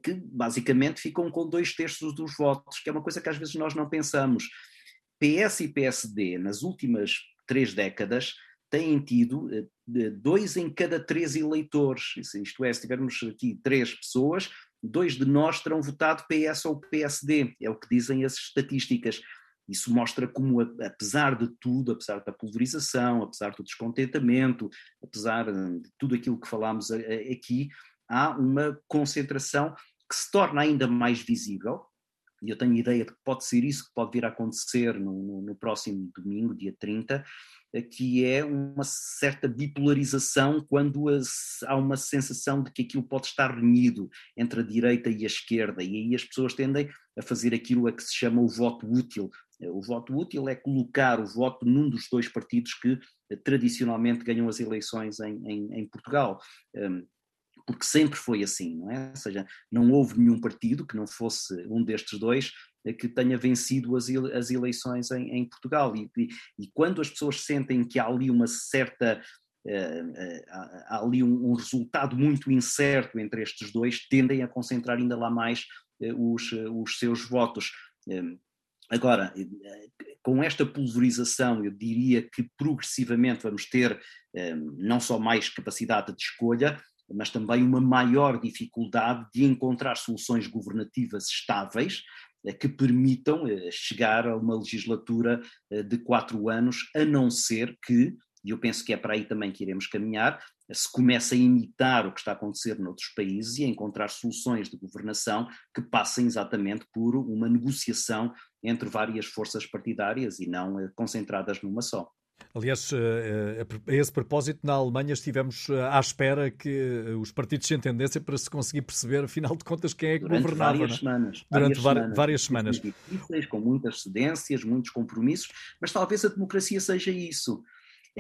que basicamente ficam com dois terços dos votos, que é uma coisa que às vezes nós não pensamos. PS e PSD, nas últimas três décadas, têm tido eh, dois em cada três eleitores. Isto é, se tivermos aqui três pessoas, dois de nós terão votado PS ou PSD, é o que dizem as estatísticas. Isso mostra como, apesar de tudo, apesar da pulverização, apesar do descontentamento, apesar de tudo aquilo que falámos aqui, há uma concentração que se torna ainda mais visível, e eu tenho ideia de que pode ser isso que pode vir a acontecer no, no, no próximo domingo, dia 30, eh, que é uma certa bipolarização quando há uma sensação de que aquilo pode estar renhido entre a direita e a esquerda, e aí as pessoas tendem a fazer aquilo a que se chama o voto útil. Eh, o voto útil é colocar o voto num dos dois partidos que eh, tradicionalmente ganham as eleições em, em, em Portugal. Porque sempre foi assim, não é? Ou seja, não houve nenhum partido que não fosse um destes dois eh, que tenha vencido as, as eleições em, em Portugal. E, e, e, quando as pessoas sentem que há ali uma certa. Uh, uh, há ali um, um, resultado muito incerto entre estes dois, tendem a concentrar ainda lá mais uh, os, os seus votos. Agora, com esta pulverização, eu diria que progressivamente vamos ter não só mais capacidade de escolha, mas também uma maior dificuldade de encontrar soluções governativas estáveis eh, que permitam eh, chegar a uma legislatura eh, de quatro anos, a não ser que, e eu penso que é para aí também que iremos caminhar, se comece a imitar o que está a acontecer noutros países e a encontrar soluções de governação que passem exatamente por uma negociação entre várias forças partidárias e não concentradas numa só. Aliás, eh, eh, a esse propósito, na Alemanha estivemos eh, à espera que os partidos se entendessem para se conseguir perceber, afinal de contas, quem é que Durante governava. Várias semanas, Durante várias, várias semanas. Difíceis, com muitas cedências, muitos compromissos, mas talvez a democracia seja isso.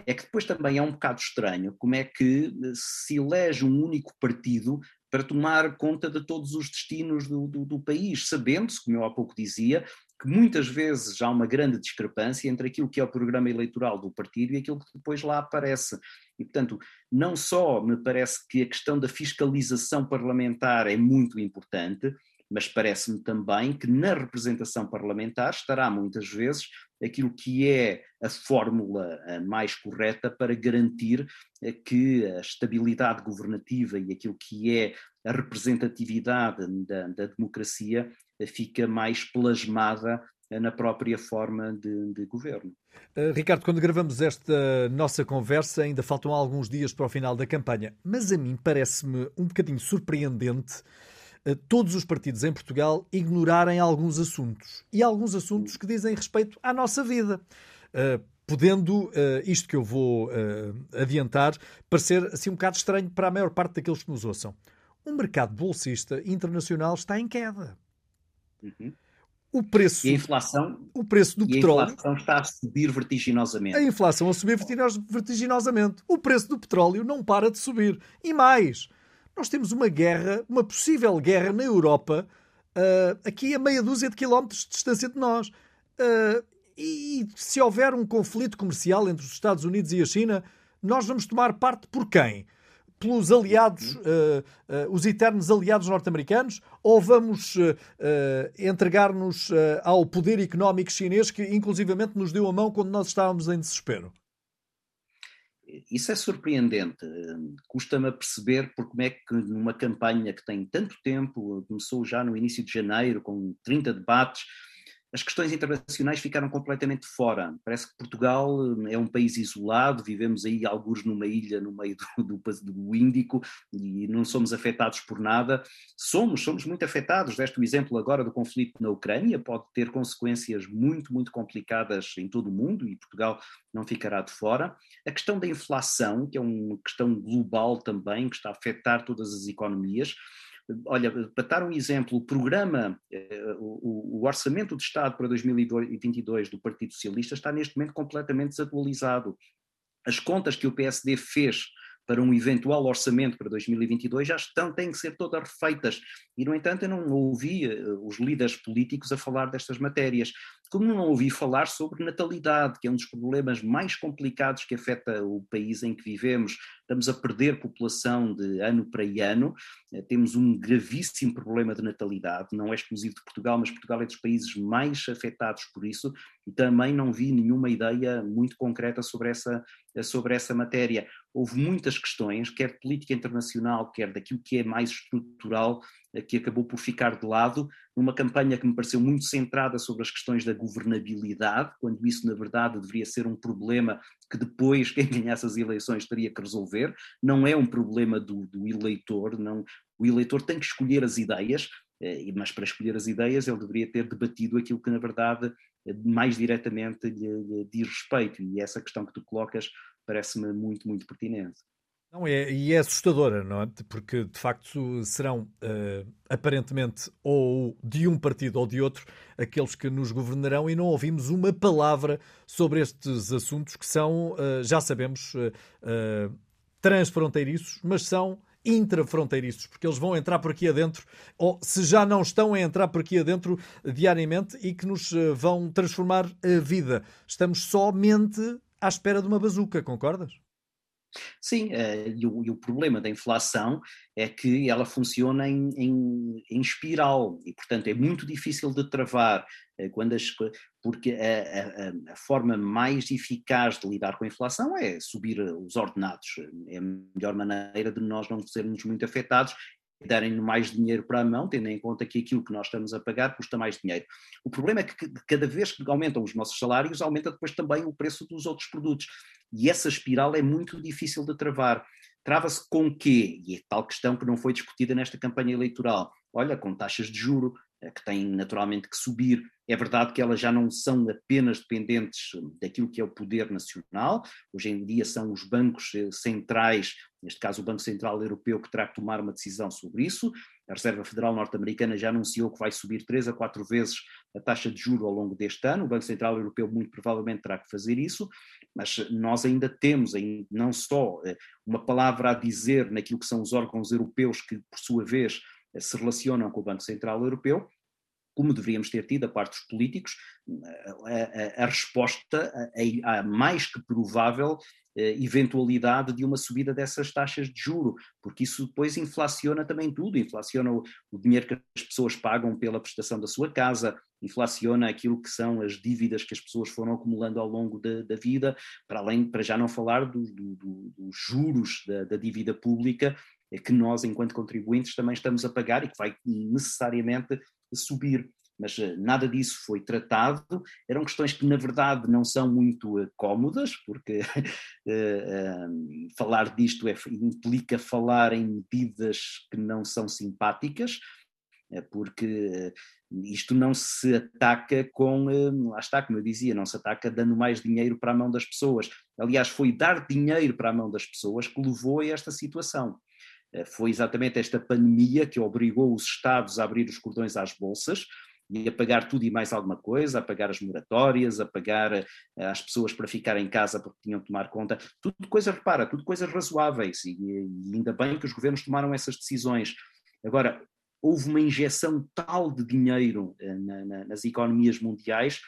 É que depois também é um bocado estranho como é que se elege um único partido para tomar conta de todos os destinos do, do, do país, sabendo-se, como eu há pouco dizia, que muitas vezes há uma grande discrepância entre aquilo que é o programa eleitoral do partido e aquilo que depois lá aparece. E, portanto, não só me parece que a questão da fiscalização parlamentar é muito importante, mas parece-me também que na representação parlamentar estará muitas vezes aquilo que é a fórmula eh, mais correta para garantir eh, que a estabilidade governativa e aquilo que é a representatividade da, da democracia fica mais plasmada na própria forma de, de governo. Uh, Ricardo, quando gravamos esta nossa conversa, ainda faltam alguns dias para o final da campanha, mas a mim parece-me um bocadinho surpreendente uh, todos os partidos em Portugal ignorarem alguns assuntos e alguns assuntos que dizem respeito à nossa vida. Uh, podendo isto que eu vou adiantar parecer assim um bocado estranho para a maior parte daqueles que nos ouçam. O mercado bolsista internacional está em queda. Uhum. O preço, e a inflação, o preço do petróleo. A inflação está a subir vertiginosamente. A inflação a subir vertiginosamente. O preço do petróleo não para de subir. E mais, nós temos uma guerra, uma possível guerra na Europa, uh, aqui a meia dúzia de quilómetros de distância de nós. Uh, e se houver um conflito comercial entre os Estados Unidos e a China, nós vamos tomar parte por quem? Pelos aliados, uh, uh, os eternos aliados norte-americanos, ou vamos uh, entregar-nos ao poder económico chinês que, inclusivamente, nos deu a mão quando nós estávamos em desespero? Isso é surpreendente. Custa-me a perceber por como é que numa campanha que tem tanto tempo, começou já no início de janeiro, com 30 debates, as questões internacionais ficaram completamente fora. Parece que Portugal hum, é um país isolado, vivemos aí alguns numa ilha no meio do, do, do, Índico e não somos afetados por nada. Somos, somos muito afetados. Deste o exemplo agora do conflito na Ucrânia, pode ter consequências muito, muito complicadas em todo o mundo e Portugal não ficará de fora. A questão da inflação, que é uma questão global também, que está a afetar todas as economias. Olha, para dar um exemplo, o programa, eh, o, orçamento de Estado para 2022 do Partido Socialista está neste momento completamente desatualizado. As contas que o PSD fez para um eventual orçamento para 2022 já estão, têm que ser todas refeitas. E, no entanto, eu não ouvi eh, os líderes políticos a falar destas matérias. Como não ouvi falar sobre natalidade, que é um dos problemas mais complicados que afeta o país em que vivemos. Estamos a perder população de ano para ano, eh, temos um gravíssimo problema de natalidade, não é exclusivo de Portugal, mas Portugal é dos países mais afetados por isso, também não vi nenhuma ideia muito concreta sobre essa, eh, sobre essa matéria houve muitas questões, quer de política internacional, quer daquilo que é mais estrutural, que acabou por ficar de lado, numa campanha que me pareceu muito centrada sobre as questões da governabilidade, quando isso, na verdade, deveria ser um problema que depois *laughs* quem ganhasse as eleições teria que resolver. Não é um problema do, do eleitor, não, o eleitor tem que escolher as ideias, eh, mas para escolher as ideias ele deveria ter debatido aquilo que, na verdade, eh, mais diretamente lhe, lhe diz respeito. E essa questão que tu colocas parece-me muito, muito pertinente. Não, é, e é assustadora, não é? Porque de facto serão uh, aparentemente ou de um partido ou de outro aqueles que nos governarão e não ouvimos uma palavra sobre estes assuntos que são, uh, já sabemos, uh, transfronteiriços, mas são intrafronteiriços, porque eles vão entrar por aqui adentro, ou se já não estão a entrar por aqui adentro diariamente e que nos vão transformar a vida. Estamos somente à espera de uma bazuca, concordas? Sim, uh, e, o, e, o, problema da inflação é que ela funciona em, em, em espiral e, portanto, é muito difícil de travar, uh, quando as, porque a, a, a, forma mais eficaz de lidar com a inflação é subir os ordenados. É a melhor maneira de nós não sermos muito afetados darem mais dinheiro para a mão, tendo em conta que aquilo que nós estamos a pagar custa mais dinheiro. O problema é que cada vez que aumentam os nossos salários, aumenta depois também o preço dos outros produtos. E essa espiral é muito difícil de travar. Trava-se com quê? E é tal questão que não foi discutida nesta campanha eleitoral. Olha, com taxas de juro, eh, que têm naturalmente que subir. É verdade que elas já não são apenas dependentes daquilo que é o poder nacional, hoje em dia são os bancos eh, centrais, neste caso o Banco Central Europeu, que terá que tomar uma decisão sobre isso. A Reserva Federal Norte-Americana já anunciou que vai subir três a quatro vezes a taxa de juro ao longo deste ano. O Banco Central Europeu muito provavelmente terá que fazer isso, mas nós ainda temos não só eh, uma palavra a dizer naquilo que são os órgãos europeus que, por sua vez, se relacionam com o Banco Central Europeu, como deveríamos ter tido a parte dos políticos, a, a, a resposta à mais que provável eh, eventualidade de uma subida dessas taxas de juro, porque isso depois inflaciona também tudo, inflaciona o, o, dinheiro que as pessoas pagam pela prestação da sua casa, inflaciona aquilo que são as dívidas que as pessoas foram acumulando ao longo da, da vida, para além, para já não falar do, do, do, dos juros da, da dívida pública, que nós, enquanto contribuintes, também estamos a pagar e que vai necessariamente subir. Mas eh, nada disso foi tratado. Eram questões que, na verdade, não são muito uh, cómodas, porque uh, *laughs* falar disto é, implica falar em medidas que não são simpáticas, porque isto não se ataca com, lá está, como eu dizia, não se ataca dando mais dinheiro para a mão das pessoas. Aliás, foi dar dinheiro para a mão das pessoas que levou a esta situação. Eh, foi exatamente esta pandemia que obrigou os Estados a abrir os cordões às bolsas, e a pagar tudo e mais alguma coisa, a pagar as moratórias, a pagar uh, as pessoas para ficar em casa porque tinham que tomar conta, tudo coisas, repara, tudo coisas razoáveis e, e ainda bem que os governos tomaram essas decisões. Agora, houve uma injeção tal de dinheiro uh, na, na, nas economias mundiais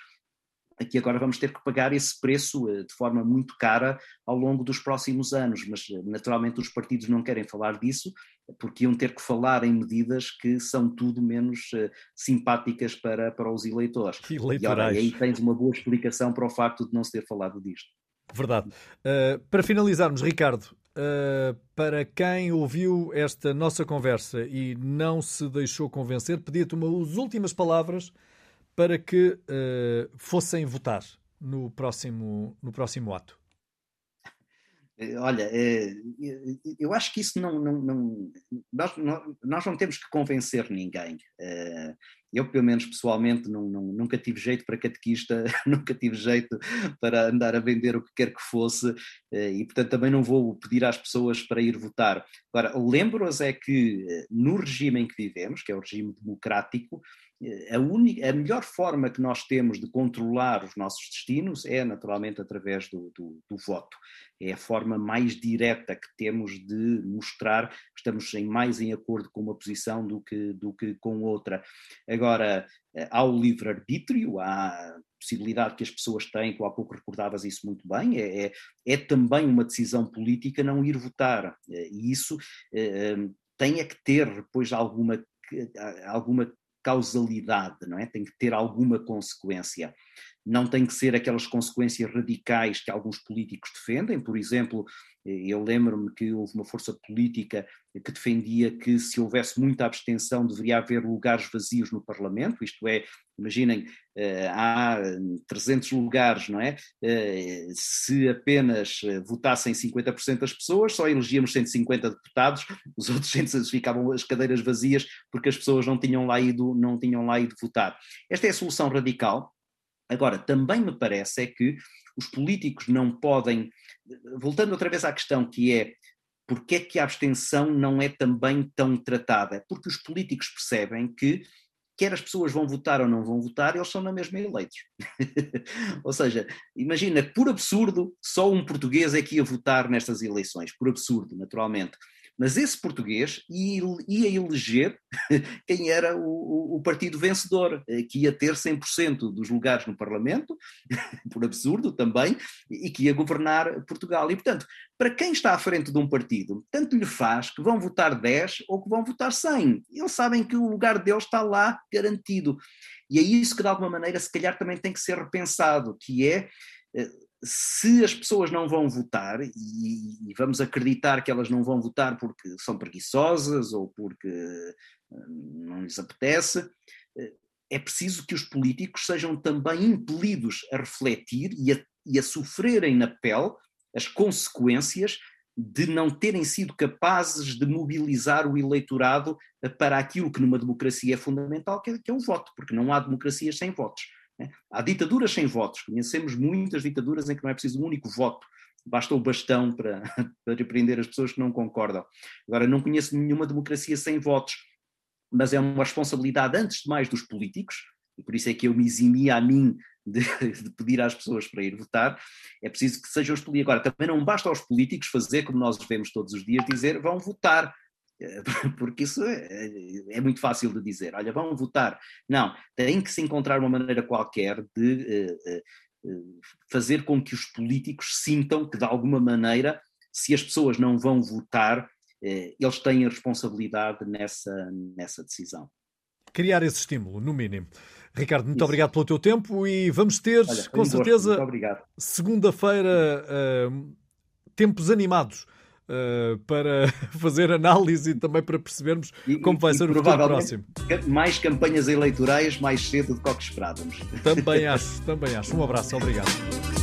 aqui agora vamos ter que pagar esse preço eh, de forma muito cara ao longo dos próximos anos, mas eh, naturalmente os partidos não querem falar disso, porque iam ter que falar em medidas que são tudo menos uh, simpáticas para, para os eleitores. Eleitorais. *laughs* E, ora, e aí tens uma boa explicação para o facto de não se ter falado disto. Verdade. Uh, para finalizarmos, Ricardo, uh, para quem ouviu esta nossa conversa e não se deixou convencer, pedia-te umas últimas palavras para que uh, fossem votar no próximo, no próximo ato? Eh, olha, eh, eu acho que isso não. não, não nós, nós não temos que convencer ninguém. Eu, pelo menos pessoalmente, não, nunca tive jeito para catequista, *laughs* nunca tive jeito para andar a vender o que quer que fosse, e portanto também não vou pedir às pessoas para ir votar. Agora, lembro-as é que no regime em que vivemos, que é o regime democrático, a, única, a melhor forma que nós temos de controlar os nossos destinos é naturalmente através do, do, do, voto. É a forma mais direta que temos de mostrar que estamos em mais em acordo com uma posição do que, do que com outra. Agora, há o livre-arbítrio, há possibilidade que as pessoas têm, tu há pouco recordavas isso muito bem, é, é, é também uma decisão política não ir votar. E isso é, tem é que ter depois alguma alguma causalidade, não é? Tem que ter alguma consequência. Não tem que ser aquelas consequências radicais que alguns políticos defendem. Por exemplo, eu lembro-me que houve uma força política que defendia que se houvesse muita abstenção deveria haver lugares vazios no Parlamento, isto é, imaginem, eh, há 300 lugares, não é? Eh, se apenas eh, votassem 50% das pessoas, só elegíamos 150 deputados, os *laughs* outros 100 ficavam as cadeiras vazias porque as pessoas não tinham lá ido, não tinham lá ido votar. Esta é a solução radical. Agora, também me parece é que os políticos não podem, voltando outra vez à questão que é porque é que a abstenção não é também tão tratada? Porque os políticos percebem que quer as pessoas vão votar ou não vão votar, eles são na mesma eleitos. *laughs* ou seja, imagina, por absurdo, só um português é que ia votar nestas eleições, por absurdo, naturalmente. Mas esse português ia eleger *laughs* quem era o, o, partido vencedor, eh, que ia ter 100% dos lugares no Parlamento, *laughs* por absurdo também, e que ia governar Portugal. E, portanto, para quem está à frente de um partido, tanto lhe faz que vão votar 10 ou que vão votar 100. Eles sabem que o lugar deles está lá garantido. E é isso que, de alguma maneira, se calhar também tem que ser repensado, que é eh, se as pessoas não vão votar, e, e, vamos acreditar que elas não vão votar porque são preguiçosas ou porque hum, não lhes apetece, eh, é preciso que os políticos sejam também impelidos a refletir e a, e a sofrerem na pele as consequências de não terem sido capazes de mobilizar o eleitorado para aquilo que numa democracia é fundamental, que é, que é o voto, porque não há democracias sem votos. Há ditaduras sem votos, conhecemos muitas ditaduras em que não é preciso um único voto, basta o bastão para, *laughs* para repreender as pessoas que não concordam. Agora, não conheço nenhuma democracia sem votos, mas é uma responsabilidade, antes de mais, dos políticos, e por isso é que eu me eximia a mim de, *laughs* de, pedir às pessoas para ir votar, é preciso que sejam os políticos. Agora, também não basta aos políticos fazer, como nós vemos todos os dias, dizer vão votar. *laughs* porque isso é, é, é, muito fácil de dizer. Olha, vão votar. Não, tem que se encontrar uma maneira qualquer de uh, uh, fazer com que os políticos sintam que, de alguma maneira, se as pessoas não vão votar, uh, eles têm a responsabilidade nessa, nessa decisão. Criar esse estímulo, no mínimo. Ricardo, muito Isso. obrigado pelo teu tempo e vamos ter, Olha, com certeza, segunda-feira, tempos animados uh, para *laughs* fazer análise e também para percebermos e, como vai e, ser e o futuro próximo. Mais campanhas eleitorais mais cedo do que o que esperávamos. Também *laughs* acho, também acho. Um abraço, obrigado.